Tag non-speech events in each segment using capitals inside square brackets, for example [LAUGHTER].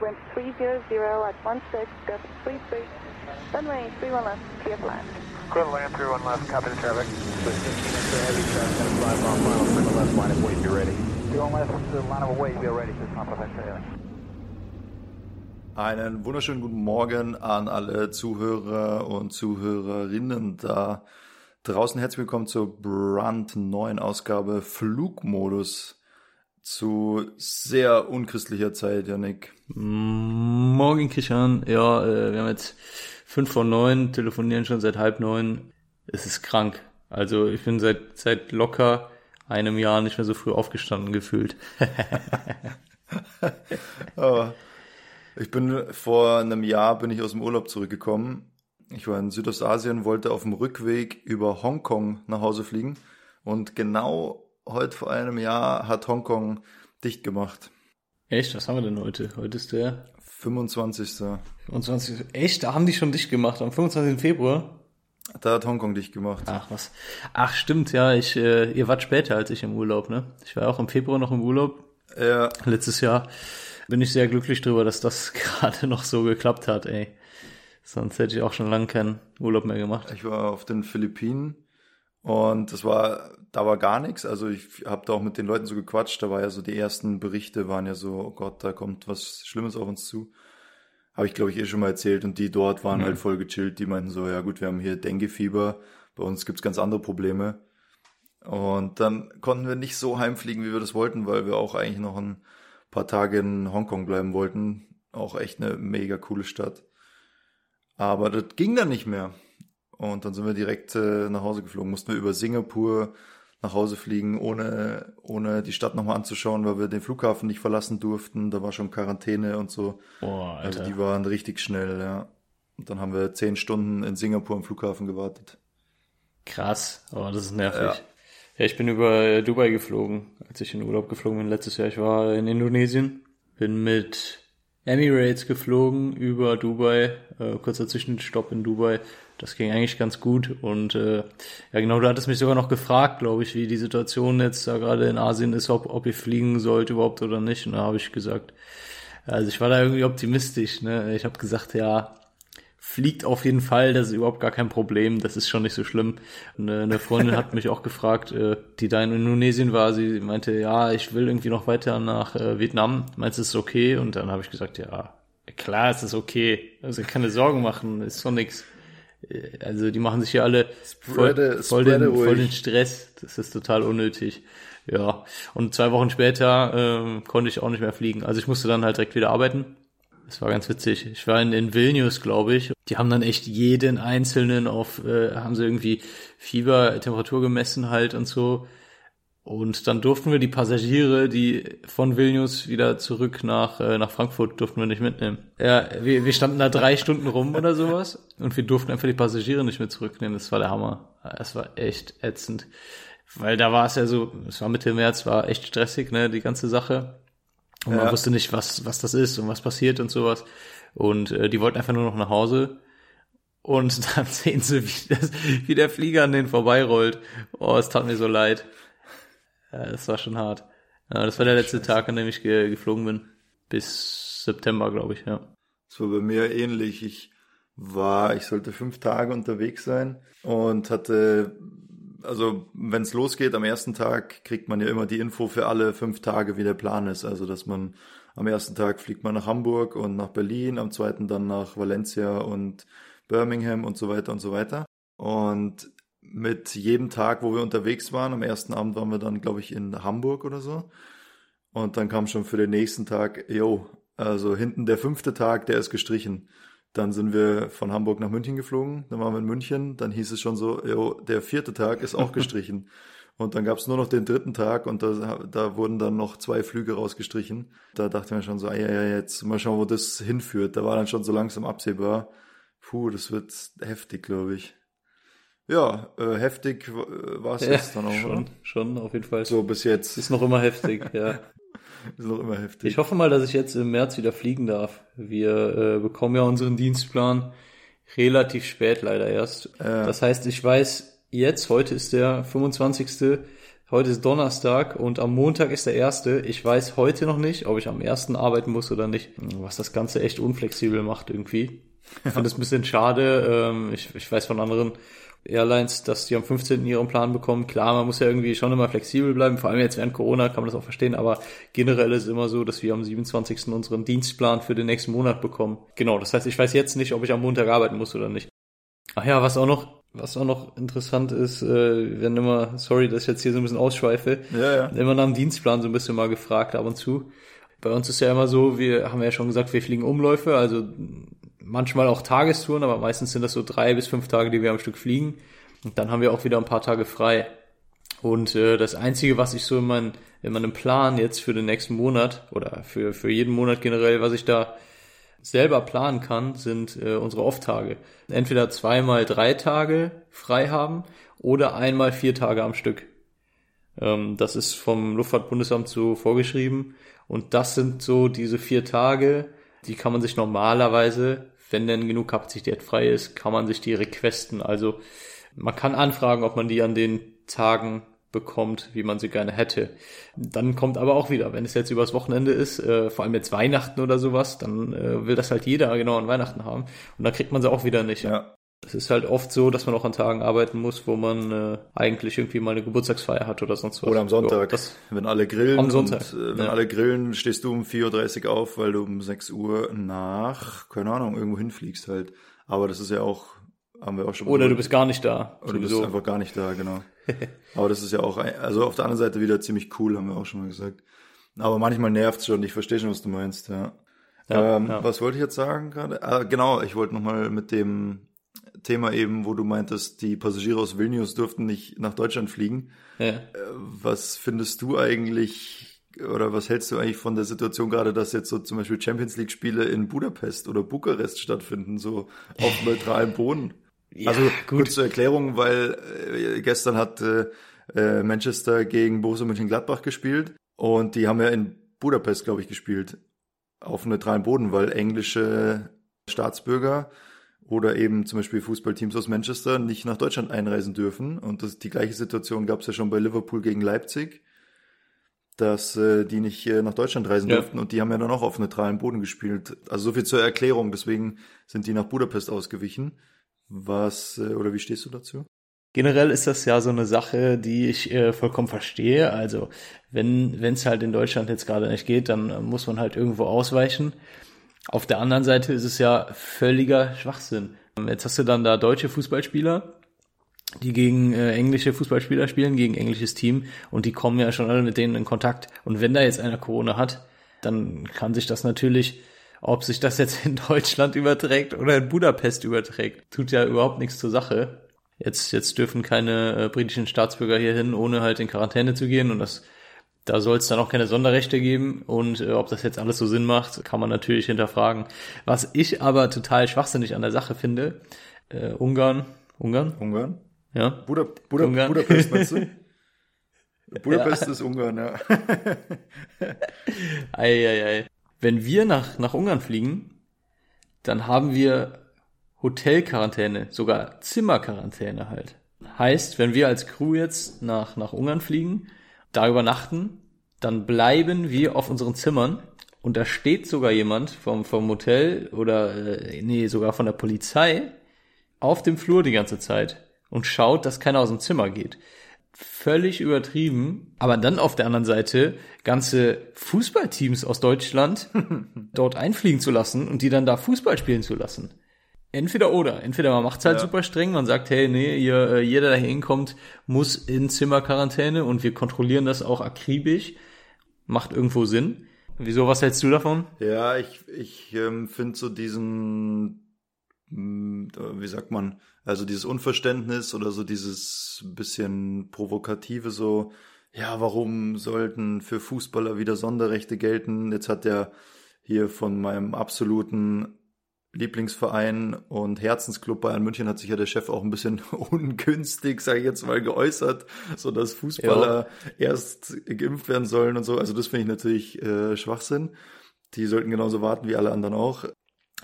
wind 300 at 16, gust 33, runway 31 left, clear for land. Clear to land, 31 left, copy the traffic. With 15 into heavy traffic, gonna fly final, clear left, line of weight, be ready. 31 left, the line of weight, be ready, just not perfect, Einen wunderschönen guten Morgen an alle Zuhörer und Zuhörerinnen da draußen. Herzlich willkommen zur brandneuen Ausgabe Flugmodus zu sehr unchristlicher Zeit, Janik. Morgen, Christian. Ja, äh, wir haben jetzt fünf vor neun, telefonieren schon seit halb neun. Es ist krank. Also ich bin seit, seit locker einem Jahr nicht mehr so früh aufgestanden gefühlt. Aber [LAUGHS] ich bin vor einem Jahr bin ich aus dem Urlaub zurückgekommen. Ich war in Südostasien, wollte auf dem Rückweg über Hongkong nach Hause fliegen und genau heute vor einem Jahr hat Hongkong dicht gemacht. Echt? Was haben wir denn heute? Heute ist der 25. 25. Echt? Da haben die schon dicht gemacht, am 25. Februar? Da hat Hongkong dicht gemacht. Ach was. Ach stimmt, ja. Ich, äh, ihr wart später als ich im Urlaub, ne? Ich war auch im Februar noch im Urlaub. Ja. Letztes Jahr. Bin ich sehr glücklich drüber, dass das [LAUGHS] gerade noch so geklappt hat, ey. Sonst hätte ich auch schon lange keinen Urlaub mehr gemacht. Ich war auf den Philippinen und das war, da war gar nichts. Also ich habe da auch mit den Leuten so gequatscht. Da war ja so die ersten Berichte waren ja so, oh Gott, da kommt was Schlimmes auf uns zu. Habe ich glaube ich eh schon mal erzählt. Und die dort waren Mhm. halt voll gechillt. Die meinten so, ja gut, wir haben hier Dengue-Fieber. Bei uns gibt's ganz andere Probleme. Und dann konnten wir nicht so heimfliegen, wie wir das wollten, weil wir auch eigentlich noch ein paar Tage in Hongkong bleiben wollten. Auch echt eine mega coole Stadt. Aber das ging dann nicht mehr. Und dann sind wir direkt äh, nach Hause geflogen. Mussten wir über Singapur nach Hause fliegen, ohne, ohne die Stadt nochmal anzuschauen, weil wir den Flughafen nicht verlassen durften. Da war schon Quarantäne und so. Boah, Also Alter. die waren richtig schnell, ja. Und dann haben wir zehn Stunden in Singapur am Flughafen gewartet. Krass. Oh, das ist nervig. Ja. Ja. ich bin über äh, Dubai geflogen, als ich in Urlaub geflogen bin letztes Jahr. Ich war in Indonesien, bin mit Emirates geflogen über Dubai, äh, kurzer Zwischenstopp in Dubai. Das ging eigentlich ganz gut und äh, ja genau, du hattest mich sogar noch gefragt, glaube ich, wie die Situation jetzt da gerade in Asien ist, ob, ob ich fliegen sollte überhaupt oder nicht. Und da habe ich gesagt, also ich war da irgendwie optimistisch. Ne? Ich habe gesagt, ja, fliegt auf jeden Fall, das ist überhaupt gar kein Problem, das ist schon nicht so schlimm. Eine, eine Freundin hat mich auch gefragt, äh, die da in Indonesien war, sie meinte, ja, ich will irgendwie noch weiter nach äh, Vietnam, meinst du, ist okay? Und dann habe ich gesagt, ja, klar, es ist okay, also keine Sorgen machen, ist doch nix. Äh, Also die machen sich hier alle voll, voll, den, voll den Stress, das ist total unnötig. Ja, und zwei Wochen später ähm, konnte ich auch nicht mehr fliegen. Also ich musste dann halt direkt wieder arbeiten. Das war ganz witzig. Ich war in, in Vilnius, glaube ich. Die haben dann echt jeden einzelnen auf, äh, haben sie irgendwie Fieber, Temperatur gemessen halt und so. Und dann durften wir die Passagiere, die von Vilnius wieder zurück nach, äh, nach Frankfurt, durften wir nicht mitnehmen. Ja, wir, wir standen da drei Stunden rum oder sowas und wir durften einfach die Passagiere nicht mit zurücknehmen. Das war der Hammer. Das war echt ätzend. Weil da war es ja so, es war Mitte März, war echt stressig, ne, die ganze Sache. Und man Ja. wusste nicht, was, was das ist und was passiert und sowas. Und äh, die wollten einfach nur noch nach Hause. Und [LAUGHS] dann sehen sie, wie, das, wie der Flieger an denen vorbeirollt. Oh, es tat mir so leid. Ja, das war schon hart. Ja, das war der letzte Tag, an dem ich ge geflogen bin. Bis September, glaube ich, ja. Das war bei mir ähnlich. Ich war, ich sollte fünf Tage unterwegs sein und hatte, also wenn es losgeht, am ersten Tag kriegt man ja immer die Info für alle fünf Tage, wie der Plan ist. Also dass man am ersten Tag fliegt man nach Hamburg und nach Berlin, am zweiten dann nach Valencia und Birmingham und so weiter und so weiter. Und mit jedem Tag, wo wir unterwegs waren, am ersten Abend waren wir dann, glaube ich, in Hamburg oder so. Und dann kam schon für den nächsten Tag, yo, also hinten der fünfte Tag, der ist gestrichen. Dann sind wir von Hamburg nach München geflogen, dann waren wir in München, dann hieß es schon so, yo, der vierte Tag ist auch [LAUGHS] gestrichen. Und dann gab es nur noch den dritten Tag und da, da wurden dann noch zwei Flüge rausgestrichen. Da dachte mir schon so, ja, ja, jetzt mal schauen, wo das hinführt. Da war dann schon so langsam absehbar. Puh, das wird heftig, glaube ich. Ja, äh, heftig war es jetzt dann auch, schon, oder? schon, auf jeden Fall. So bis jetzt Ist noch immer heftig, ja. [LAUGHS] ist noch immer heftig. Ich hoffe mal, dass ich jetzt im März wieder fliegen darf. Wir äh, bekommen ja unseren Dienstplan relativ spät leider erst. Ja. Das heißt, ich weiß jetzt, heute ist der 25. Heute ist Donnerstag und am Montag ist der erste. Ich weiß heute noch nicht, ob ich am ersten arbeiten muss oder nicht. Was das Ganze echt unflexibel macht irgendwie. Ich finde es ein bisschen schade. Ähm, ich, ich weiß von anderen Airlines, dass die am 15. ihren Plan bekommen. Klar, man muss ja irgendwie schon immer flexibel bleiben. Vor allem jetzt während Corona kann man das auch verstehen. Aber generell ist es immer so, dass wir am 27. unseren Dienstplan für den nächsten Monat bekommen. Genau, das heißt, ich weiß jetzt nicht, ob ich am Montag arbeiten muss oder nicht. Ach ja, was auch noch, was auch noch interessant ist, äh, werden immer, sorry, dass ich jetzt hier so ein bisschen ausschweife, Ja, ja. immer nach dem Dienstplan so ein bisschen mal gefragt ab und zu. Bei uns ist ja immer so, wir haben ja schon gesagt, wir fliegen Umläufe, also manchmal auch Tagestouren, aber meistens sind das so drei bis fünf Tage, die wir am Stück fliegen. Und dann haben wir auch wieder ein paar Tage frei. Und äh, das Einzige, was ich so in, mein, in meinem Plan jetzt für den nächsten Monat oder für, für jeden Monat generell, was ich da selber planen kann, sind äh, unsere Off-Tage. Entweder zweimal drei Tage frei haben oder einmal vier Tage am Stück. Ähm, das ist vom Luftfahrtbundesamt so vorgeschrieben. Und das sind so diese vier Tage, die kann man sich normalerweise, wenn denn genug Kapazität frei ist, kann man sich die requesten. Also man kann anfragen, ob man die an den Tagen bekommt, wie man sie gerne hätte. Dann kommt aber auch wieder, wenn es jetzt übers Wochenende ist, äh, vor allem jetzt Weihnachten oder sowas, dann äh, will das halt jeder genau an Weihnachten haben. Und dann kriegt man sie auch wieder nicht. Ja. Es ist halt oft so, dass man auch an Tagen arbeiten muss, wo man äh, eigentlich irgendwie mal eine Geburtstagsfeier hat oder sonst was. Oder am Ja, Sonntag, das, wenn alle grillen. Am Sonntag, Und, äh, wenn ja. alle grillen, stehst du um 4.30 Uhr auf, weil du um 6 Uhr nach, keine Ahnung, irgendwo hinfliegst halt. Aber das ist ja auch, haben wir auch schon oder du bist gar nicht da. Oder du bist einfach gar nicht da, genau. [LAUGHS] Aber das ist ja auch, also auf der anderen Seite wieder ziemlich cool, haben wir auch schon mal gesagt. Aber manchmal nervt's schon, ich verstehe schon, was du meinst, ja. Ja, ähm, ja. Was wollte ich jetzt sagen gerade? Ah, genau, ich wollte nochmal mit dem Thema eben, wo du meintest, die Passagiere aus Vilnius durften nicht nach Deutschland fliegen. ja. Was findest du eigentlich oder was hältst du eigentlich von der Situation gerade, dass jetzt so zum Beispiel Champions League Spiele in Budapest oder Bukarest stattfinden, so auf [LAUGHS] neutralem Boden? Ja, also gut. kurz zur Erklärung, weil äh, gestern hat äh, äh, Manchester gegen Borussia Mönchengladbach gespielt und die haben ja in Budapest, glaube ich, gespielt auf neutralem Boden, weil englische Staatsbürger oder eben zum Beispiel Fußballteams aus Manchester nicht nach Deutschland einreisen dürfen. Und das, die gleiche Situation gab es ja schon bei Liverpool gegen Leipzig, dass äh, die nicht äh, nach Deutschland reisen Ja. durften und die haben ja dann auch auf neutralem Boden gespielt. Also so viel zur Erklärung, deswegen sind die nach Budapest ausgewichen. Was, äh, oder wie stehst du dazu? Generell ist das ja so eine Sache, die ich äh, vollkommen verstehe. Also wenn wenn es halt in Deutschland jetzt gerade nicht geht, dann muss man halt irgendwo ausweichen. Auf der anderen Seite ist es ja völliger Schwachsinn. Jetzt hast du dann da deutsche Fußballspieler, die gegen äh, englische Fußballspieler spielen, gegen englisches Team und die kommen ja schon alle mit denen in Kontakt. Und wenn da jetzt einer Corona hat, dann kann sich das natürlich, ob sich das jetzt in [LAUGHS] Deutschland überträgt oder in Budapest überträgt, tut ja überhaupt nichts zur Sache. Jetzt, jetzt dürfen keine äh, britischen Staatsbürger hier hin, ohne halt in Quarantäne zu gehen und das da soll es dann auch keine Sonderrechte geben und äh, ob das jetzt alles so Sinn macht, kann man natürlich hinterfragen. Was ich aber total schwachsinnig an der Sache finde, äh, Ungarn, Ungarn, Ungarn? ja, Buda, Buda, Ungarn. Budapest, meinst du? [LAUGHS] Budapest ist Ungarn, ja. [LAUGHS] Eieiei. Wenn wir nach, nach Ungarn fliegen, dann haben wir Hotelquarantäne, sogar Zimmerquarantäne halt. Heißt, wenn wir als Crew jetzt nach, nach Ungarn fliegen, da übernachten, dann bleiben wir auf unseren Zimmern und da steht sogar jemand vom, vom Hotel oder, äh, nee, sogar von der Polizei auf dem Flur die ganze Zeit und schaut, dass keiner aus dem Zimmer geht. Völlig übertrieben, aber dann auf der anderen Seite ganze Fußballteams aus Deutschland [LAUGHS] dort einfliegen zu lassen und die dann da Fußball spielen zu lassen. Entweder oder. Entweder man macht's halt Ja. super streng, man sagt, hey, nee, ihr, äh, jeder, der hier hinkommt, muss in Zimmerquarantäne und wir kontrollieren das auch akribisch. Macht irgendwo Sinn. Wieso, was hältst du davon? Ja, ich, ich ähm, finde so diesen, mh, wie sagt man, also dieses Unverständnis oder so dieses bisschen provokative so, ja, warum sollten für Fußballer wieder Sonderrechte gelten? Jetzt hat der hier von meinem absoluten Lieblingsverein und Herzensclub Bayern München hat sich ja der Chef auch ein bisschen [LAUGHS] ungünstig, sage ich jetzt mal, geäußert, so dass Fußballer erst geimpft werden sollen und so. Also das finde ich natürlich äh, Schwachsinn. Die sollten genauso warten wie alle anderen auch.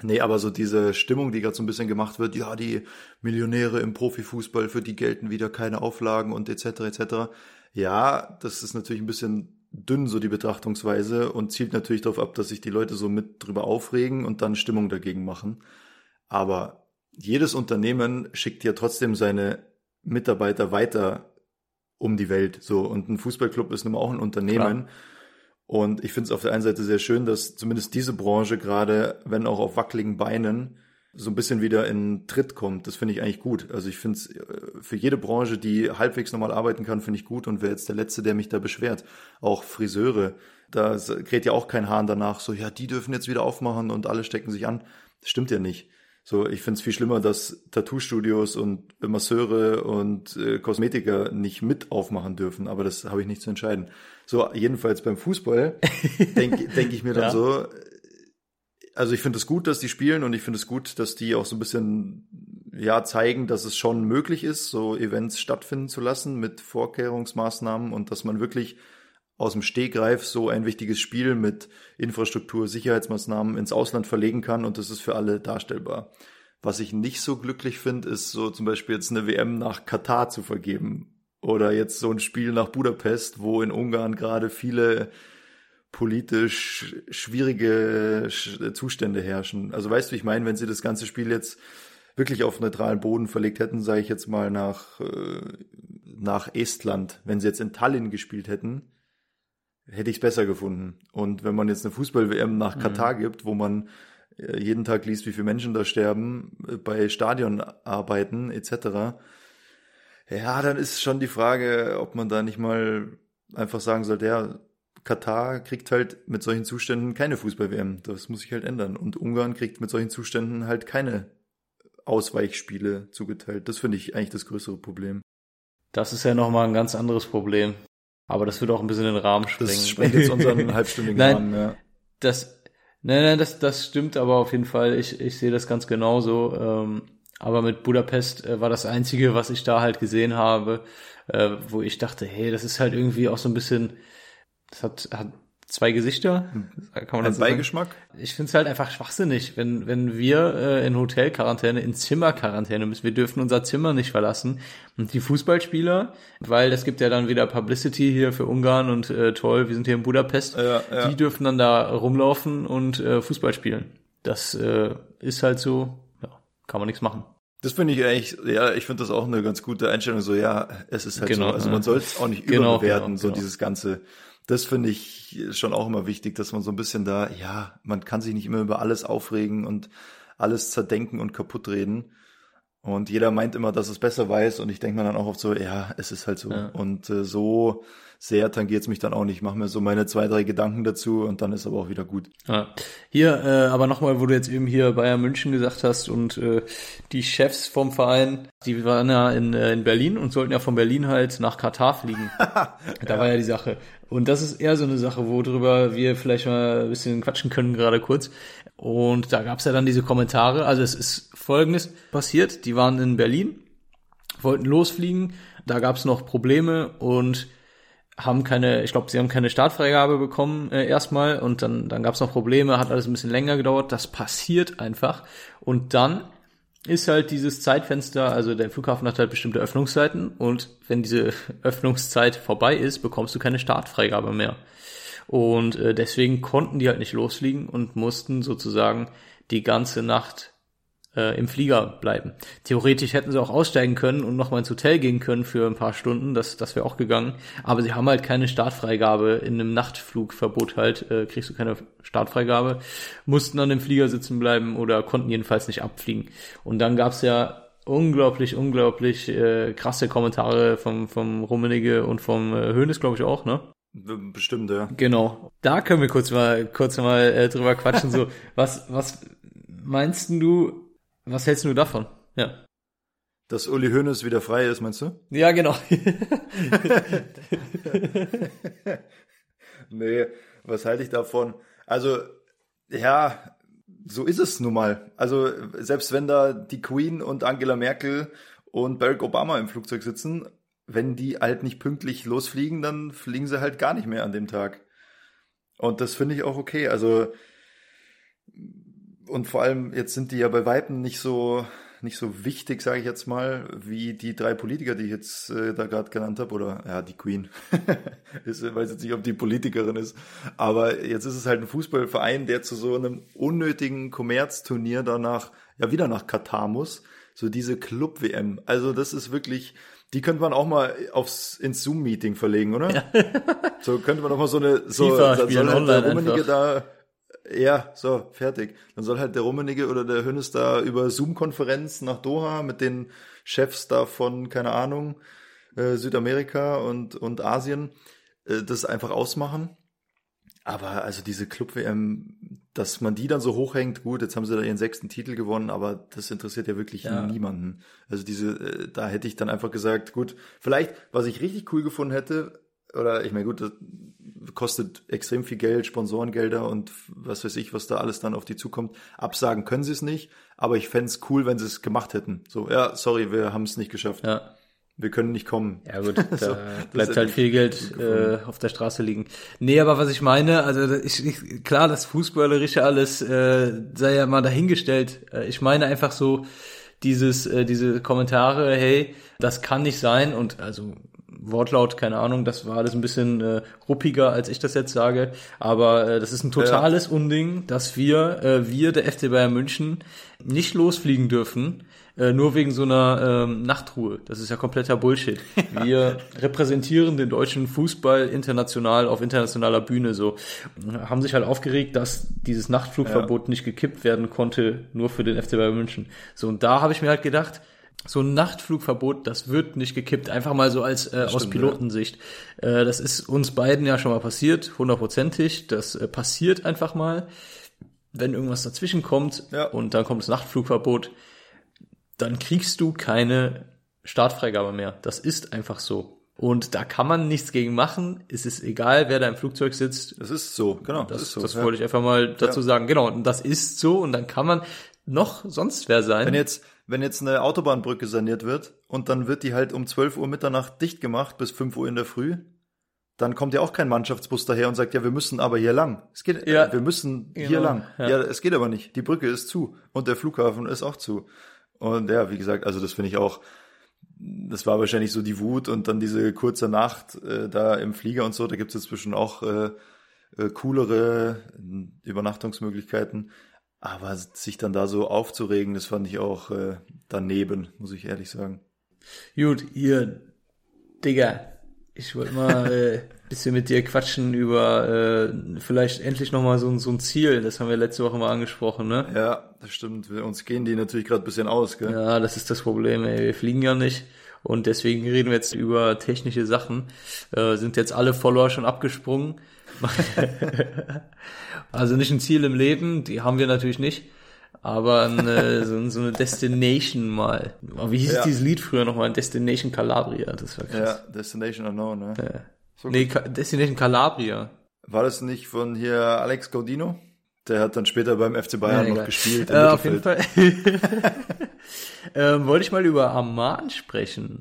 Nee, aber so diese Stimmung, die gerade so ein bisschen gemacht wird, ja, die Millionäre im Profifußball, für die gelten wieder keine Auflagen und etc. etc. Ja, das ist natürlich ein bisschen dünn, so die Betrachtungsweise und zielt natürlich darauf ab, dass sich die Leute so mit drüber aufregen und dann Stimmung dagegen machen. Aber jedes Unternehmen schickt ja trotzdem seine Mitarbeiter weiter um die Welt. So, und ein Fußballclub ist nun mal auch ein Unternehmen. Klar. Und ich finde es auf der einen Seite sehr schön, dass zumindest diese Branche gerade, wenn auch auf wackeligen Beinen, so ein bisschen wieder in Tritt kommt. Das finde ich eigentlich gut. Also ich finde es äh, für jede Branche, die halbwegs normal arbeiten kann, finde ich gut. Und wer jetzt der Letzte, der mich da beschwert? Auch Friseure. Da kräht ja auch kein Hahn danach, so, ja, die dürfen jetzt wieder aufmachen und alle stecken sich an. Das stimmt ja nicht. So, ich finde es viel schlimmer, dass Tattoo-Studios und Masseure und äh, Kosmetiker nicht mit aufmachen dürfen, aber das habe ich nicht zu entscheiden. So, jedenfalls beim Fußball [LAUGHS] denke denk ich mir dann ja. so, also ich finde es gut, dass die spielen und ich finde es gut, dass die auch so ein bisschen ja zeigen, dass es schon möglich ist, so Events stattfinden zu lassen mit Vorkehrungsmaßnahmen und dass man wirklich aus dem Stegreif so ein wichtiges Spiel mit Infrastruktur, Sicherheitsmaßnahmen ins Ausland verlegen kann und das ist für alle darstellbar. Was ich nicht so glücklich finde, ist so zum Beispiel jetzt eine WM nach Katar zu vergeben oder jetzt so ein Spiel nach Budapest, wo in Ungarn gerade viele politisch schwierige Zustände herrschen. Also weißt du, ich meine, wenn sie das ganze Spiel jetzt wirklich auf neutralen Boden verlegt hätten, sage ich jetzt mal nach, äh, nach Estland, wenn sie jetzt in Tallinn gespielt hätten, hätte ich es besser gefunden. Und wenn man jetzt eine Fußball-WM nach mhm. Katar gibt, wo man äh, jeden Tag liest, wie viele Menschen da sterben, äh, bei Stadionarbeiten etc., ja, dann ist schon die Frage, ob man da nicht mal einfach sagen sollte, ja, Katar kriegt halt mit solchen Zuständen keine Fußball-WM. Das muss sich halt ändern. Und Ungarn kriegt mit solchen Zuständen halt keine Ausweichspiele zugeteilt. Das finde ich eigentlich das größere Problem. Das ist ja nochmal ein ganz anderes Problem. Aber das wird auch ein bisschen den Rahmen sprengen. Das [LAUGHS] sprengt jetzt unseren [LAUGHS] halbstündigen nein, Rahmen, ja. Das, nein, nein, das, das stimmt aber auf jeden Fall. Ich, ich sehe das ganz genauso. Ähm, aber mit Budapest äh, war das Einzige, was ich da halt gesehen habe, äh, wo ich dachte, hey, das ist halt irgendwie auch so ein bisschen, das hat, hat zwei Gesichter. Kann man Ein das Beigeschmack? Sagen? Ich finde es halt einfach schwachsinnig, wenn, wenn wir äh, in Hotelquarantäne, in Zimmerquarantäne müssen. Wir dürfen unser Zimmer nicht verlassen. Und die Fußballspieler, weil das gibt ja dann wieder Publicity hier für Ungarn und äh, toll, wir sind hier in Budapest, ja, ja. die dürfen dann da rumlaufen und äh, Fußball spielen. Das äh, ist halt so, ja, kann man nichts machen. Das finde ich eigentlich, ja, ich finde das auch eine ganz gute Einstellung, so ja, es ist halt genau, so, also man soll es auch nicht genau, überbewerten, genau, so genau. dieses ganze das finde ich schon auch immer wichtig, dass man so ein bisschen da, ja, man kann sich nicht immer über alles aufregen und alles zerdenken und kaputt reden. Und jeder meint immer, dass es besser weiß und ich denke mir dann auch oft so, ja, es ist halt so. Ja. Und äh, so sehr tangiert es mich dann auch nicht. Ich mache mir so meine zwei, drei Gedanken dazu und dann ist aber auch wieder gut. Ja. Hier, äh, aber nochmal, wo du jetzt eben hier Bayern München gesagt hast und äh, die Chefs vom Verein, die waren ja in, äh, in Berlin und sollten ja von Berlin halt nach Katar fliegen. [LAUGHS] da ja. war ja die Sache. Und das ist eher so eine Sache, worüber wir vielleicht mal ein bisschen quatschen können, gerade kurz. Und da gab es ja dann diese Kommentare. Also es ist folgendes passiert. Die waren in Berlin, wollten losfliegen. Da gab es noch Probleme und haben keine, ich glaube, sie haben keine Startfreigabe bekommen äh, erstmal und dann, dann gab es noch Probleme, hat alles ein bisschen länger gedauert. Das passiert einfach. Und dann ist halt dieses Zeitfenster, also der Flughafen hat halt bestimmte Öffnungszeiten und wenn diese [LAUGHS] Öffnungszeit vorbei ist, bekommst du keine Startfreigabe mehr. Und äh, deswegen konnten die halt nicht losfliegen und mussten sozusagen die ganze Nacht äh, im Flieger bleiben. Theoretisch hätten sie auch aussteigen können und nochmal ins Hotel gehen können für ein paar Stunden, das, das wäre auch gegangen. Aber sie haben halt keine Startfreigabe. In einem Nachtflugverbot halt äh, kriegst du keine Startfreigabe. Mussten an dem Flieger sitzen bleiben oder konnten jedenfalls nicht abfliegen. Und dann gab's ja unglaublich, unglaublich äh, krasse Kommentare vom, vom Rummenigge und vom äh, Hönes, glaube ich, auch, ne? Bestimmt, ja. Genau. Da können wir kurz mal, kurz mal äh, drüber quatschen. So, [LAUGHS] was, was meinst du, was hältst du davon? Ja. Dass Uli Hoeneß wieder frei ist, meinst du? [LAUGHS] Ja, genau. [LAUGHS] nee, was halte ich davon? Also, ja, so ist es nun mal. Also, selbst wenn da die Queen und Angela Merkel und Barack Obama im Flugzeug sitzen, wenn die halt nicht pünktlich losfliegen, dann fliegen sie halt gar nicht mehr an dem Tag. Und das finde ich auch okay. Also, und vor allem, jetzt sind die ja bei Weitem nicht so, nicht so wichtig, sage ich jetzt mal, wie die drei Politiker, die ich jetzt äh, da gerade genannt habe, oder ja, die Queen. [LAUGHS] ich weiß jetzt nicht, ob die Politikerin ist, aber jetzt ist es halt ein Fußballverein, der zu so einem unnötigen Kommerzturnier danach, ja wieder nach Katar muss, so diese Club-WM. Also das ist wirklich, die könnte man auch mal aufs ins Zoom-Meeting verlegen, oder? Ja. so könnte man auch mal so eine so Rummenigge einfach. da ja, so, fertig. Dann soll halt der Rummenigge oder der Hönes da über Zoom-Konferenz nach Doha mit den Chefs da von, keine Ahnung, äh, Südamerika und, und Asien äh, das einfach ausmachen. Aber also diese Club-WM, dass man die dann so hochhängt, gut, jetzt haben sie da ihren sechsten Titel gewonnen, aber das interessiert ja wirklich Ja. niemanden. Also diese, äh, da hätte ich dann einfach gesagt, gut, vielleicht, was ich richtig cool gefunden hätte, oder ich meine, gut, das kostet extrem viel Geld, Sponsorengelder und was weiß ich, was da alles dann auf die zukommt. Absagen können sie es nicht, aber ich fänd's cool, wenn sie es gemacht hätten. So, ja, sorry, wir haben es nicht geschafft. Ja. Wir können nicht kommen. Ja gut, [LAUGHS] da So, bleibt halt viel Geld äh, auf der Straße liegen. Nee, aber was ich meine, also ich, ich, klar, das Fußballerische alles äh, sei ja mal dahingestellt. Äh, ich meine einfach so dieses, äh, diese Kommentare, hey, das kann nicht sein und also Wortlaut, keine Ahnung, das war alles ein bisschen äh, ruppiger, als ich das jetzt sage. Aber äh, das ist ein totales Unding, dass wir, äh, wir, der FC Bayern München, nicht losfliegen dürfen, äh, nur wegen so einer ähm, Nachtruhe. Das ist ja kompletter Bullshit. Wir repräsentieren den deutschen Fußball international auf internationaler Bühne so. Haben sich halt aufgeregt, dass dieses Nachtflugverbot nicht gekippt werden konnte, nur für den FC Bayern München. So, und da habe ich mir halt gedacht, so ein Nachtflugverbot, das wird nicht gekippt. Einfach mal so als äh, aus stimmt, Pilotensicht. Äh, das ist uns beiden ja schon mal passiert, hundertprozentig. Das äh, passiert einfach mal. Wenn irgendwas dazwischen kommt Ja. und dann kommt das Nachtflugverbot, dann kriegst du keine Startfreigabe mehr. Das ist einfach so. Und da kann man nichts gegen machen. Es ist egal, wer da im Flugzeug sitzt. Das ist so, genau. Das, ist so. das ja. wollte ich einfach mal dazu Ja. sagen. Genau, und das ist so. Und dann kann man noch sonst wer sein. Wenn jetzt, wenn jetzt eine Autobahnbrücke saniert wird und dann wird die halt um 12 Uhr Mitternacht dicht gemacht bis 5 Uhr in der Früh, dann kommt ja auch kein Mannschaftsbus daher und sagt, ja, wir müssen aber hier lang. Es geht, Ja. äh, wir müssen hier Genau, lang. ja. Ja. es geht aber nicht. Die Brücke ist zu und der Flughafen ist auch zu. Und ja, wie gesagt, also das finde ich auch, das war wahrscheinlich so die Wut und dann diese kurze Nacht äh, da im Flieger und so, da gibt es inzwischen auch äh, äh, coolere Übernachtungsmöglichkeiten. Aber sich dann da so aufzuregen, das fand ich auch äh, daneben, muss ich ehrlich sagen. Gut, ihr, Digga, ich wollte mal [LAUGHS] äh, bisschen mit dir quatschen über äh, vielleicht endlich nochmal so, ein- so ein Ziel. Das haben wir letzte Woche mal angesprochen, ne? Ja, das stimmt. Wir, uns gehen die natürlich gerade ein bisschen aus, gell? Ja, das ist das Problem, ey. Wir fliegen ja nicht. Und deswegen reden wir jetzt über technische Sachen. Äh, sind jetzt alle Follower schon abgesprungen. [LAUGHS] also nicht ein Ziel im Leben, die haben wir natürlich nicht. Aber eine, so, so eine Destination mal. Oh, Wie hieß Ja. dieses Lied früher nochmal? Destination Calabria. Das war krass. Ja, Destination Unknown, ne? Ja. So Nee, Ka Destination Calabria. War das nicht von hier Alex Gaudino? Der hat dann später beim FC Bayern Ja, noch gespielt. Äh, auf jeden. Fall. [LAUGHS] ähm, wollte ich mal über Amman sprechen.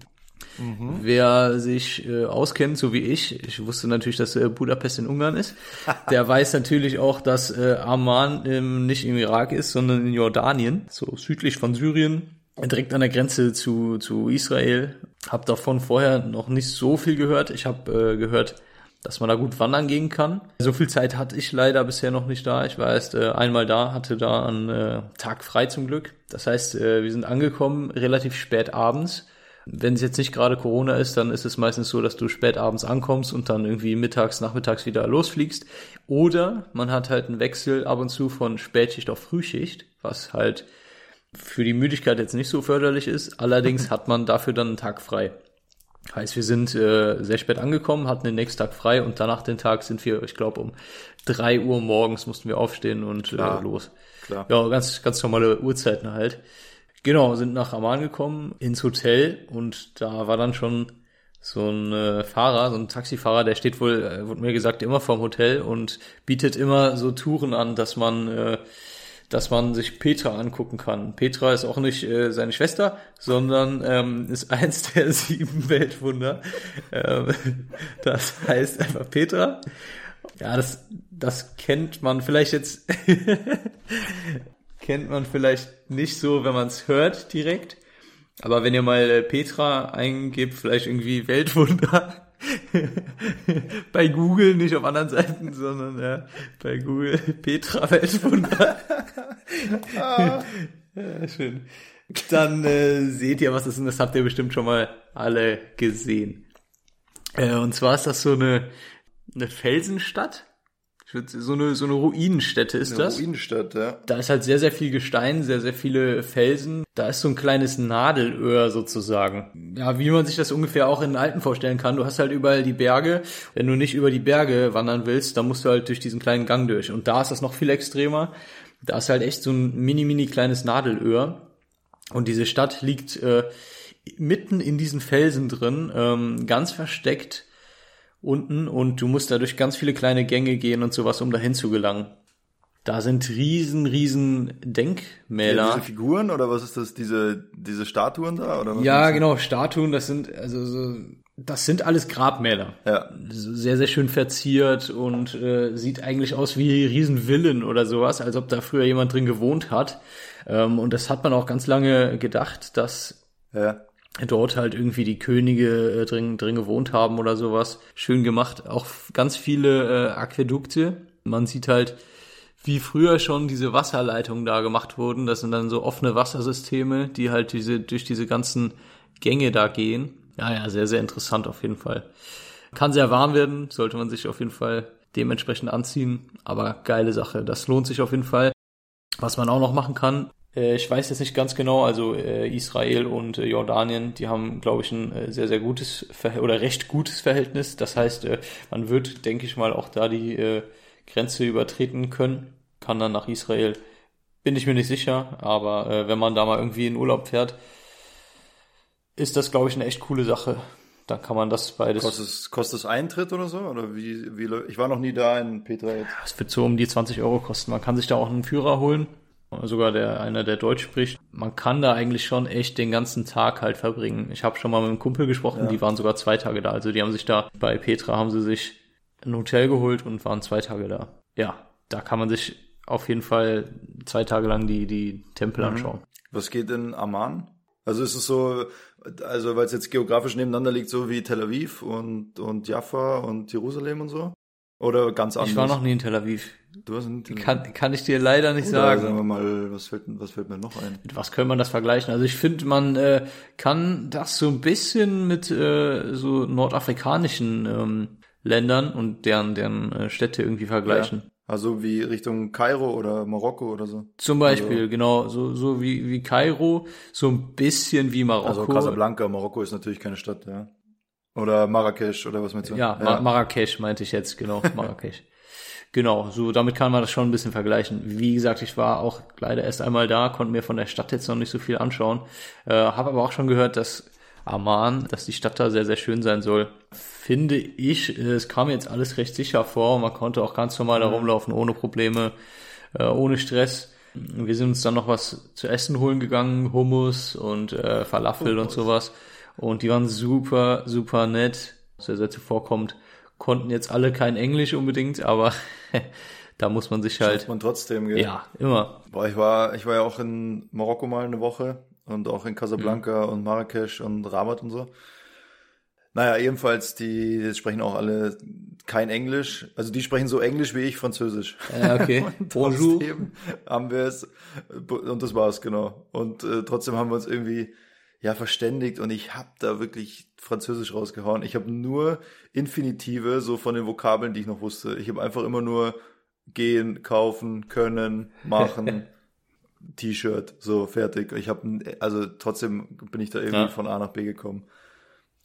Mhm. Wer sich äh, auskennt, so wie ich, ich wusste natürlich, dass äh, Budapest in Ungarn ist, [LAUGHS] der weiß natürlich auch, dass äh, Amman ähm, nicht im Irak ist, sondern in Jordanien, so südlich von Syrien, direkt an der Grenze zu, zu Israel. Hab davon vorher noch nicht so viel gehört. Ich habe äh, gehört, dass man da gut wandern gehen kann. So viel Zeit hatte ich leider bisher noch nicht da. Ich war erst äh, einmal da, hatte da einen äh, Tag frei zum Glück. Das heißt, äh, wir sind angekommen relativ spät abends. Wenn es jetzt nicht gerade Corona ist, dann ist es meistens so, dass du spät abends ankommst und dann irgendwie mittags, nachmittags wieder losfliegst. Oder man hat halt einen Wechsel ab und zu von Spätschicht auf Frühschicht, was halt für die Müdigkeit jetzt nicht so förderlich ist. Allerdings [LAUGHS] hat man dafür dann einen Tag frei. Heißt, wir sind äh, sehr spät angekommen, hatten den nächsten Tag frei und danach den Tag sind wir, ich glaube, um drei Uhr morgens mussten wir aufstehen und äh, Klar. los. Klar. Ja, ganz, ganz normale Uhrzeiten halt. Genau, sind nach Amman gekommen, ins Hotel und da war dann schon so ein äh, Fahrer, so ein Taxifahrer, der steht wohl, äh, wurde mir gesagt, immer vorm Hotel und bietet immer so Touren an, dass man, äh, dass man sich Petra angucken kann. Petra ist auch nicht äh, seine Schwester, sondern ähm, ist [LAUGHS] eins der sieben Weltwunder. Ähm, [LAUGHS] das heißt einfach Petra. Ja, das, das kennt man vielleicht jetzt [LAUGHS] kennt man vielleicht nicht so, wenn man es hört direkt. Aber wenn ihr mal Petra eingebt, vielleicht irgendwie Weltwunder [LAUGHS] bei Google, nicht auf anderen Seiten, sondern ja, bei Google Petra Weltwunder. [LAUGHS] ja, schön. Dann äh, seht ihr, was das ist. Das habt ihr bestimmt schon mal alle gesehen. Äh, und zwar ist das so eine, eine Felsenstadt. So eine, so eine Ruinenstätte ist Eine das. Ruinenstadt, ja. Da ist halt sehr, sehr viel Gestein, sehr, sehr viele Felsen. Da ist so ein kleines Nadelöhr sozusagen. Ja, wie man sich das ungefähr auch in Alten vorstellen kann. Du hast halt überall die Berge. Wenn du nicht über die Berge wandern willst, dann musst du halt durch diesen kleinen Gang durch. Und da ist das noch viel extremer. Da ist halt echt so ein mini, mini kleines Nadelöhr. Und diese Stadt liegt äh, mitten in diesen Felsen drin, ähm, ganz versteckt unten. Und du musst da durch ganz viele kleine Gänge gehen und sowas, um dahin zu gelangen. Da sind riesen, riesen Denkmäler. Ja, diese Figuren oder was ist das? Diese, diese Statuen da? Oder was Ja, genau, Statuen, das sind, also so, das sind alles Grabmäler. Ja. Sehr, sehr schön verziert und äh, sieht eigentlich aus wie Riesenvillen oder sowas, als ob da früher jemand drin gewohnt hat. Ähm, und das hat man auch ganz lange gedacht, dass Ja. Dort halt irgendwie die Könige äh, drin, drin gewohnt haben oder sowas. Schön gemacht. Auch ganz viele äh, Aquädukte. Man sieht halt, wie früher schon diese Wasserleitungen da gemacht wurden. Das sind dann so offene Wassersysteme, die halt diese, durch diese ganzen Gänge da gehen. Ja, ja, sehr, sehr interessant auf jeden Fall. Kann sehr warm werden, sollte man sich auf jeden Fall dementsprechend anziehen. Aber geile Sache, das lohnt sich auf jeden Fall. Was man auch noch machen kann, ich weiß jetzt nicht ganz genau, also äh, Israel und äh, Jordanien, die haben, glaube ich, ein äh, sehr, sehr gutes Verhält oder recht gutes Verhältnis. Das heißt, äh, man wird, denke ich mal, auch da die äh, Grenze übertreten können, kann dann nach Israel. Bin ich mir nicht sicher, aber äh, wenn man da mal irgendwie in Urlaub fährt, ist das, glaube ich, eine echt coole Sache. Dann kann man das beides. Kostet es, kostet es Eintritt oder so? Oder wie, wie, ich war noch nie da in Petra jetzt. Es wird so um die 20 Euro kosten. Man kann sich da auch einen Führer holen. Sogar der, einer, der Deutsch spricht. Man kann da eigentlich schon echt den ganzen Tag halt verbringen. Ich habe schon mal mit einem Kumpel gesprochen, die waren sogar zwei Tage da. Also die haben sich da, bei Petra haben sie sich ein Hotel geholt und waren zwei Tage da. Ja, da kann man sich auf jeden Fall zwei Tage lang die, die Tempel anschauen. Was geht in Amman? Also ist es so, also weil es jetzt geografisch nebeneinander liegt, so wie Tel Aviv und, und Jaffa und Jerusalem und so? Oder ganz anders? Ich war noch nie in Tel Aviv. Du hast nicht Kann, kann ich dir leider nicht Oder sagen. sagen wir mal, was fällt, was fällt mir noch ein? Mit was kann man das vergleichen? Also ich finde, man äh, kann das so ein bisschen mit äh, so nordafrikanischen ähm, Ländern und deren, deren äh, Städte irgendwie vergleichen. Also wie Richtung Kairo oder Marokko oder so. Zum Beispiel, genau, so, so wie, wie Kairo, so ein bisschen wie Marokko. Also Casablanca, Marokko ist natürlich keine Stadt, ja. Oder Marrakesch oder was meinst du? Ja, Ma Marrakesch meinte ich jetzt, genau, [LAUGHS] Marrakesch. genau, so damit kann man das schon ein bisschen vergleichen. Wie gesagt, ich war auch leider erst einmal da, konnte mir von der Stadt jetzt noch nicht so viel anschauen, äh, habe aber auch schon gehört, dass Amman, dass die Stadt da sehr, sehr schön sein soll. Finde ich, es kam jetzt alles recht sicher vor, man konnte auch ganz normal da rumlaufen, ohne Probleme, äh, ohne Stress. Wir sind uns dann noch was zu essen holen gegangen, Hummus und äh, Falafel und sowas. Und die waren super, super nett, sehr, sehr zuvorkommt. Konnten jetzt alle kein Englisch unbedingt, aber [LAUGHS] da muss man sich halt, Schafft man trotzdem, gell? ja, immer. Boah, ich war, ich war ja auch in Marokko mal eine Woche und auch in Casablanca und Marrakesch und Rabat und so. Naja, ebenfalls, die, die sprechen auch alle kein Englisch. Also die sprechen so Englisch wie ich Französisch. Ja, okay. [LAUGHS] Und Bonjour. haben wir es, und das war's, genau. Und äh, trotzdem haben wir uns irgendwie, ja, verständigt und ich hab da wirklich Französisch rausgehauen. Ich habe nur Infinitive, so von den Vokabeln, die ich noch wusste. Ich habe einfach immer nur gehen, kaufen, können, machen, [LAUGHS] T-Shirt, so fertig. Ich habe, also trotzdem bin ich da irgendwie Ja. von A nach B gekommen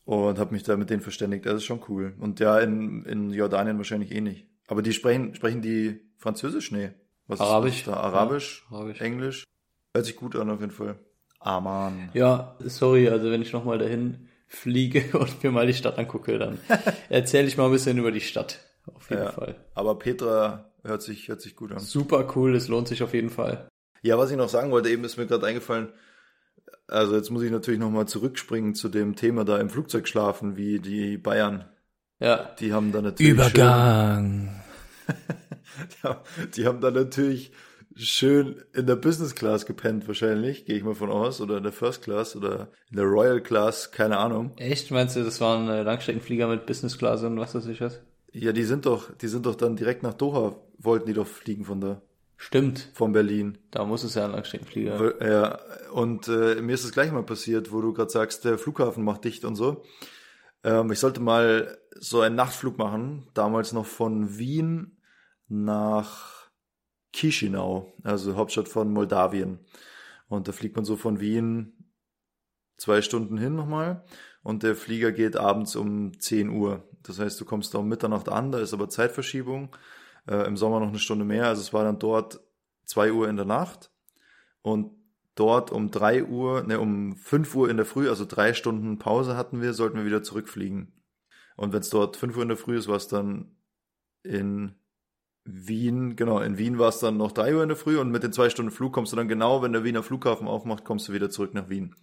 und habe mich da mit denen verständigt. Das ist schon cool. Und ja, in, in Jordanien wahrscheinlich eh nicht. Aber die sprechen, sprechen die Französisch? Nee. Was Arabisch. Ist da? Arabisch, Ja, Arabisch. Englisch. Hört sich gut an auf jeden Fall. Aman. Ja, sorry, also wenn ich nochmal dahin fliege [LAUGHS] und mir mal die Stadt angucke, dann [LAUGHS] erzähle ich mal ein bisschen über die Stadt. Auf jeden Ja. Fall. Aber Petra hört sich, hört sich gut an. Super cool, es lohnt sich auf jeden Fall. Ja, was ich noch sagen wollte, eben ist mir gerade eingefallen, also jetzt muss ich natürlich nochmal zurückspringen zu dem Thema da im Flugzeug schlafen, wie die Bayern. Ja. Die haben da natürlich Übergang. [LAUGHS] Schön, die haben da natürlich schön in der Business Class gepennt wahrscheinlich, gehe ich mal von aus, oder in der First Class oder in der Royal Class, keine Ahnung. Echt? Meinst du, das waren äh, Langstreckenflieger mit Business Class und was weiß ich was? Ja, die sind doch, die sind doch dann direkt nach Doha, wollten die doch fliegen von da, Stimmt. von Berlin. Da muss es ja ein Langstreckenflieger. Ja, und äh, mir ist das gleich mal passiert, wo du gerade sagst, der Flughafen macht dicht und so. Ähm, ich sollte mal so einen Nachtflug machen, damals noch von Wien nach Chisinau, also Hauptstadt von Moldawien. Und da fliegt man so von Wien zwei Stunden hin nochmal und der Flieger geht abends um 10 Uhr. Das heißt, du kommst da um Mitternacht an, da ist aber Zeitverschiebung. Äh, Im Sommer noch eine Stunde mehr, also es war dann dort 2 Uhr in der Nacht und dort um 3 Uhr, ne, um 5 Uhr in der Früh, also drei Stunden Pause hatten wir, sollten wir wieder zurückfliegen. Und wenn es dort 5 Uhr in der Früh ist, war es dann in Wien, genau, in Wien war es dann noch 3 Uhr in der Früh und mit den zwei Stunden Flug kommst du dann genau, wenn der Wiener Flughafen aufmacht, kommst du wieder zurück nach Wien.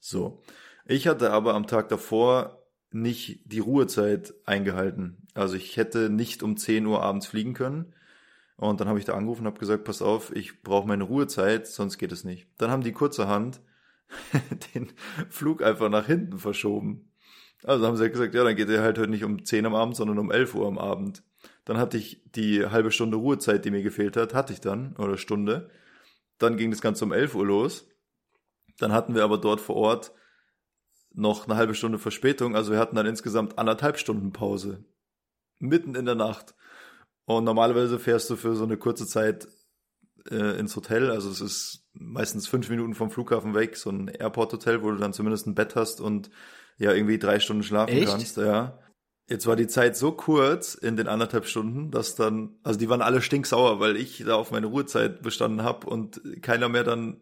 So. Ich hatte aber am Tag davor nicht die Ruhezeit eingehalten. Also ich hätte nicht um 10 Uhr abends fliegen können. Und dann habe ich da angerufen und habe gesagt, pass auf, ich brauche meine Ruhezeit, sonst geht es nicht. Dann haben die kurzerhand [LAUGHS] den Flug einfach nach hinten verschoben. Also haben sie halt gesagt, ja, dann geht er halt heute nicht um 10 am Abend, sondern um 11 Uhr am Abend. Dann hatte ich die halbe Stunde Ruhezeit, die mir gefehlt hat, hatte ich dann, oder Stunde. Dann ging das Ganze um 11 Uhr los. Dann hatten wir aber dort vor Ort noch eine halbe Stunde Verspätung. Also wir hatten dann insgesamt anderthalb Stunden Pause. Mitten in der Nacht. Und normalerweise fährst du für so eine kurze Zeit äh, ins Hotel. Also es ist meistens fünf Minuten vom Flughafen weg, so ein Airport-Hotel, wo du dann zumindest ein Bett hast und ja irgendwie drei Stunden schlafen Echt? kannst. Ja. Jetzt war die Zeit so kurz in den anderthalb Stunden, dass dann, also die waren alle stinksauer, weil ich da auf meine Ruhezeit bestanden habe und keiner mehr dann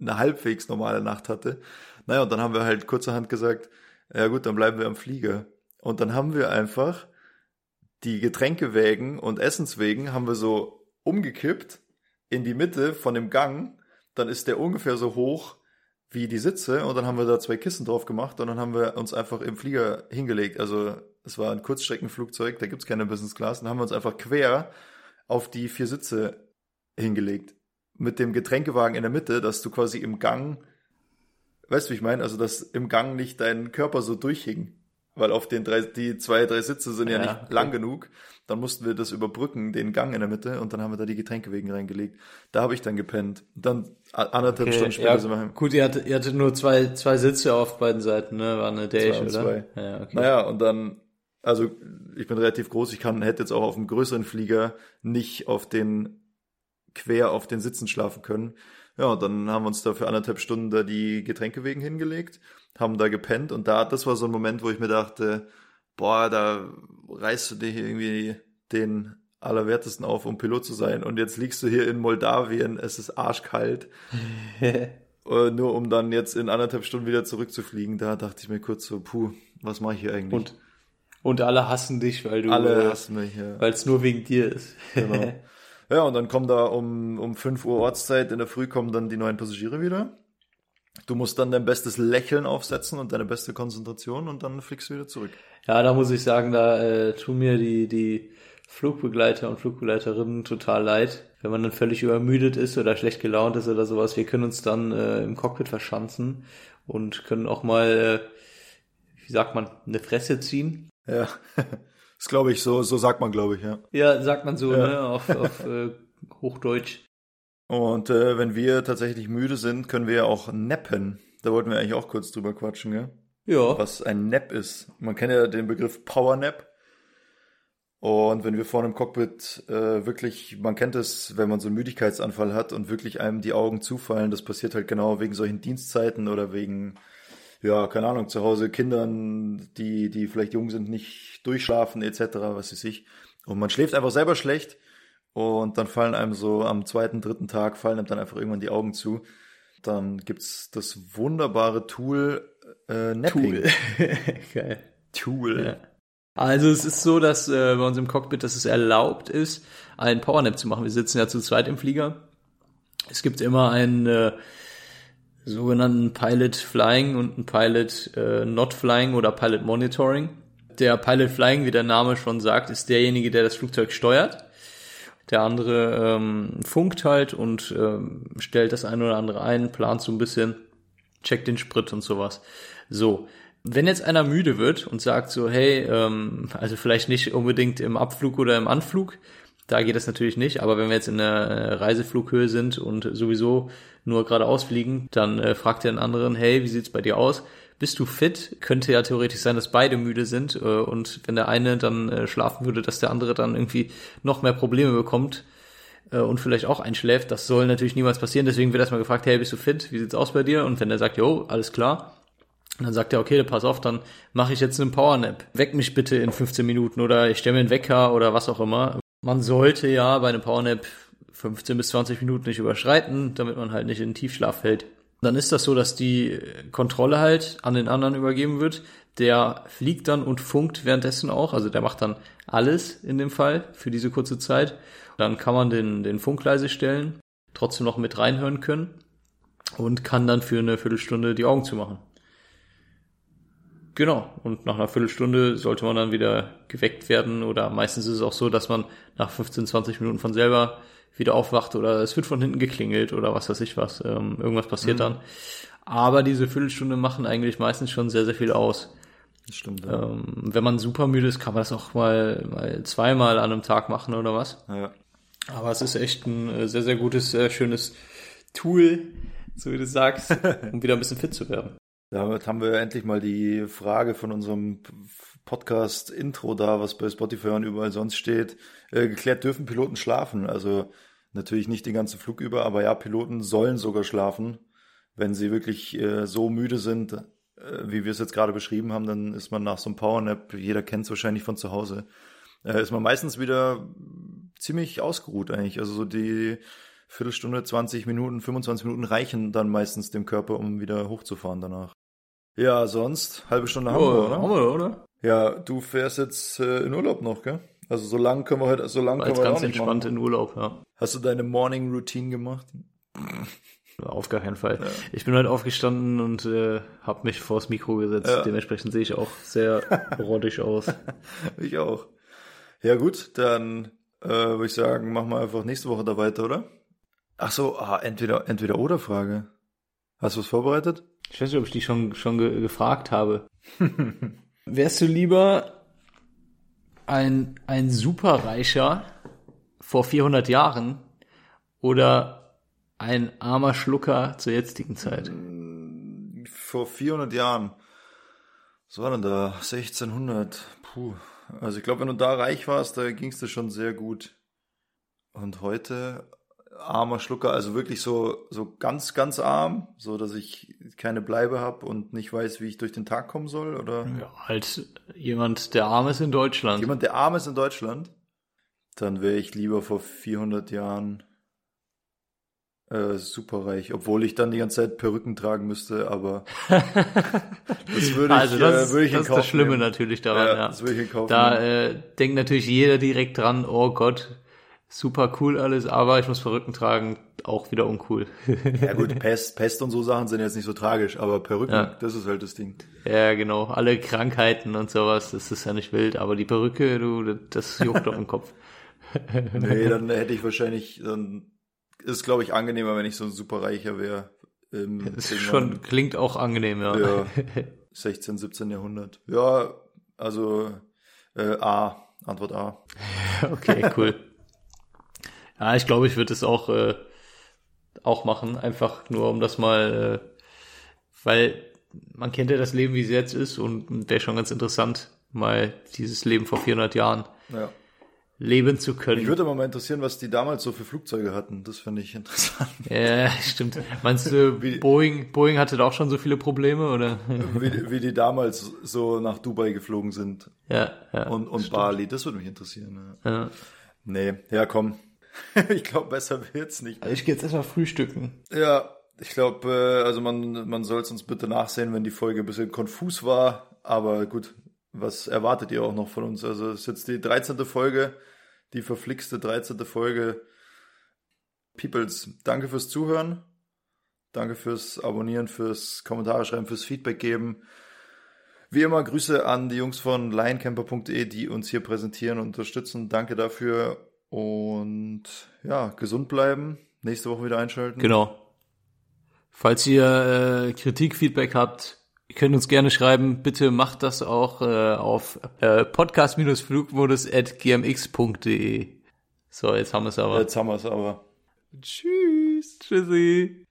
eine halbwegs normale Nacht hatte. Naja, und dann haben wir halt kurzerhand gesagt, ja gut, dann bleiben wir am Flieger. Und dann haben wir einfach die Getränkewägen und Essenswägen haben wir so umgekippt in die Mitte von dem Gang. Dann ist der ungefähr so hoch wie die Sitze und dann haben wir da zwei Kissen drauf gemacht und dann haben wir uns einfach im Flieger hingelegt. Also es war ein Kurzstreckenflugzeug, da gibt's keine Business Class. Dann haben wir uns einfach quer auf die vier Sitze hingelegt. Mit dem Getränkewagen in der Mitte, dass du quasi im Gang, weißt du, wie ich meine? Also, dass im Gang nicht dein Körper so durchhing. Weil auf den drei, die zwei, drei Sitze sind ja, Ja, nicht lang genug. Dann mussten wir das überbrücken, den Gang in der Mitte, und dann haben wir da die Getränkewegen reingelegt. Da habe ich dann gepennt. Dann a- anderthalb Okay, Stunden später ja, sind wir heim. gut, ihr hattet, ihr hattet nur zwei, zwei Sitze auf beiden Seiten, ne? War eine und oder? zwei. Ja, okay. Naja, und dann, also ich bin relativ groß, ich kann, hätte jetzt auch auf einem größeren Flieger nicht auf den, quer auf den Sitzen schlafen können. Ja, und dann haben wir uns da für anderthalb Stunden da die Getränkewegen hingelegt, haben da gepennt und da, das war so ein Moment, wo ich mir dachte, boah, da reißt du dir hier irgendwie den Allerwertesten auf, um Pilot zu sein und jetzt liegst du hier in Moldawien, es ist arschkalt, [LAUGHS] äh, nur um dann jetzt in anderthalb Stunden wieder zurückzufliegen. Da dachte ich mir kurz so, puh, was mache ich hier eigentlich? Und, und alle hassen dich, weil du, Alle hassen mich, ja. weil es nur wegen dir ist. Genau. [LAUGHS] Ja, und dann kommen da um, um 5 Uhr Ortszeit in der Früh kommen dann die neuen Passagiere wieder. Du musst dann dein bestes Lächeln aufsetzen und deine beste Konzentration und dann fliegst du wieder zurück. Ja, da muss ich sagen, da äh, tun mir die, die Flugbegleiter und Flugbegleiterinnen total leid. Wenn man dann völlig übermüdet ist oder schlecht gelaunt ist oder sowas, wir können uns dann äh, im Cockpit verschanzen und können auch mal, äh, wie sagt man, eine Fresse ziehen. Ja, [LAUGHS] das glaube ich, so, so sagt man, glaube ich, ja. Ja, sagt man so, Ja. ne, auf, auf äh, Hochdeutsch. Und äh, wenn wir tatsächlich müde sind, können wir ja auch nappen. Da wollten wir eigentlich auch kurz drüber quatschen, gell? Ja, was ein Nap ist. Man kennt ja den Begriff Power Nap. Und wenn wir vorne im Cockpit äh, wirklich, man kennt es, wenn man so einen Müdigkeitsanfall hat und wirklich einem die Augen zufallen, das passiert halt genau wegen solchen Dienstzeiten oder wegen, ja, keine Ahnung, zu Hause Kindern, die, die vielleicht jung sind, nicht durchschlafen etc., was weiß ich. Und man schläft einfach selber schlecht und dann fallen einem so am zweiten, dritten Tag, fallen einem dann einfach irgendwann die Augen zu. Dann gibt's das wunderbare Tool äh, Napping. cool. [LAUGHS] Geil. Tool. Ja. Also es ist so, dass äh, bei uns im Cockpit, dass es erlaubt ist, einen Powernap zu machen. Wir sitzen ja zu zweit im Flieger. Es gibt immer einen äh, sogenannten Pilot Flying und einen Pilot äh, Not Flying oder Pilot Monitoring. Der Pilot Flying, wie der Name schon sagt, ist derjenige, der das Flugzeug steuert. Der andere ähm, funkt halt und ähm, stellt das eine oder andere ein, plant so ein bisschen, checkt den Sprit und sowas. So, wenn jetzt einer müde wird und sagt so, hey, ähm, also vielleicht nicht unbedingt im Abflug oder im Anflug, da geht das natürlich nicht, aber wenn wir jetzt in der Reiseflughöhe sind und sowieso nur geradeaus fliegen, dann äh, fragt der den anderen, hey, wie sieht's bei dir aus? Bist du fit? Könnte ja theoretisch sein, dass beide müde sind äh, und wenn der eine dann äh, schlafen würde, dass der andere dann irgendwie noch mehr Probleme bekommt äh, und vielleicht auch einschläft. Das soll natürlich niemals passieren. Deswegen wird erstmal gefragt, hey, bist du fit? Wie sieht's aus bei dir? Und wenn der sagt, jo, alles klar, dann sagt er, okay, pass auf, dann mache ich jetzt einen Powernap. Weck mich bitte in 15 Minuten oder ich stelle mir einen Wecker oder was auch immer. Man sollte ja bei einem Powernap 15 bis 20 Minuten nicht überschreiten, damit man halt nicht in den Tiefschlaf fällt. Dann ist das so, dass die Kontrolle halt an den anderen übergeben wird. Der fliegt dann und funkt währenddessen auch. Also der macht dann alles in dem Fall für diese kurze Zeit. Dann kann man den, den Funk leise stellen, trotzdem noch mit reinhören können und kann dann für eine Viertelstunde die Augen zumachen. Genau. Und nach einer Viertelstunde sollte man dann wieder geweckt werden oder meistens ist es auch so, dass man nach 15, 20 Minuten von selber wieder aufwacht oder es wird von hinten geklingelt oder was weiß ich was. Ähm, irgendwas passiert mhm. dann. Aber diese Viertelstunde machen eigentlich meistens schon sehr, sehr viel aus. Das stimmt. Ja. Ähm, wenn man super müde ist, kann man das auch mal, mal zweimal an einem Tag machen oder was. Ja. Aber es ist echt ein äh, sehr, sehr gutes, sehr schönes Tool, so wie du sagst, [LAUGHS] um wieder ein bisschen fit zu werden. Damit haben wir endlich mal die Frage von unserem Podcast-Intro da, was bei Spotify und überall sonst steht, äh, geklärt. Dürfen Piloten schlafen? Also natürlich nicht den ganzen Flug über, aber ja, Piloten sollen sogar schlafen. Wenn sie wirklich äh, so müde sind, äh, wie wir es jetzt gerade beschrieben haben, dann ist man nach so einem Powernap, jeder kennt es wahrscheinlich von zu Hause, äh, ist man meistens wieder ziemlich ausgeruht eigentlich. Also so die Viertelstunde, 20 Minuten, 25 Minuten reichen dann meistens dem Körper, um wieder hochzufahren danach. Ja, sonst halbe Stunde haben oh, wir, oder? Haben wir, oder? Ja, du fährst jetzt äh, in Urlaub noch, gell? Also so lang können wir heute, so lang können wir ganz entspannt machen. in Urlaub, ja. Hast du deine Morning Routine gemacht? Auf gar keinen Fall. Ja. Ich bin heute aufgestanden und äh, habe mich vors Mikro gesetzt. Ja. Dementsprechend sehe ich auch sehr [LAUGHS] rottig aus. ich auch. Ja gut, dann äh, würde ich sagen, machen wir einfach nächste Woche da weiter, oder? Ach so, ah, entweder entweder oder Frage. Hast du was vorbereitet? Ich weiß nicht, ob ich dich schon, schon ge gefragt habe. [LAUGHS] Wärst du lieber ein, ein Superreicher vor 400 Jahren oder ein armer Schlucker zur jetzigen Zeit? Vor 400 Jahren. Was war denn da? 1600. Puh. Also ich glaube, wenn du da reich warst, da ging es dir schon sehr gut. Und heute armer Schlucker, also wirklich so, so ganz, ganz arm, so dass ich keine Bleibe habe und nicht weiß, wie ich durch den Tag kommen soll, oder? Ja, halt jemand, der arm ist in Deutschland. Jemand, der arm ist in Deutschland? Dann wäre ich lieber vor 400 Jahren äh, superreich, obwohl ich dann die ganze Zeit Perücken tragen müsste, aber [LAUGHS] das würde ich, also das, äh, würde ich das in Kauf ist das Schlimme nehmen. natürlich daran, ja. ja. Das würde ich in Kauf da äh, denkt natürlich jeder direkt dran, oh Gott, super cool alles, aber ich muss Perücken tragen, auch wieder uncool. ja gut, [LAUGHS] Pest, Pest und so Sachen sind jetzt nicht so tragisch, aber Perücken, ja. das ist halt das Ding. Ja, genau. Alle Krankheiten und sowas, das ist ja nicht wild, aber die Perücke, du, das juckt doch im Kopf. [LAUGHS] nee, dann hätte ich wahrscheinlich, dann ist glaube ich angenehmer, wenn ich so ein superreicher wäre. [LAUGHS] Das ist schon, klingt auch angenehm, ja. Ja, 16, 17 Jahrhundert. Ja, also äh, A, Antwort A. okay, cool. Ja, ich glaube, ich würde es auch, äh, auch machen, einfach nur um das mal, äh, weil man kennt ja das Leben, wie es jetzt ist und wäre schon ganz interessant, mal dieses Leben vor 400 Jahren ja. leben zu können. Mich würde mal interessieren, was die damals so für Flugzeuge hatten. Das finde ich interessant. Ja, stimmt. Meinst du, wie, Boeing, Boeing hatte da auch schon so viele Probleme, oder? Wie, wie die damals so nach Dubai geflogen sind. Ja, ja. Und, und Bali, das würde mich interessieren. Ja. ja. Nee, ja, komm. [LAUGHS] ich glaube, besser wird's nicht. Also ich gehe jetzt erstmal frühstücken. Ja, ich glaube, äh, also man, man soll es uns bitte nachsehen, wenn die Folge ein bisschen konfus war. Aber gut, was erwartet ihr auch noch von uns? Also es ist jetzt die 13. Folge, die verflixte 13. Folge. Peoples, danke fürs Zuhören. Danke fürs Abonnieren, fürs Kommentare schreiben, fürs Feedback geben. Wie immer Grüße an die Jungs von lioncamper.de, die uns hier präsentieren und unterstützen. Danke dafür Und ja, gesund bleiben. Nächste Woche wieder einschalten. Genau. Falls ihr äh, Kritik, Feedback habt, ihr könnt uns gerne schreiben. Bitte macht das auch äh, auf äh, podcast-flugmodus at gmx.de. So, jetzt haben wir es aber. Jetzt haben wir es aber. Tschüss. Tschüssi.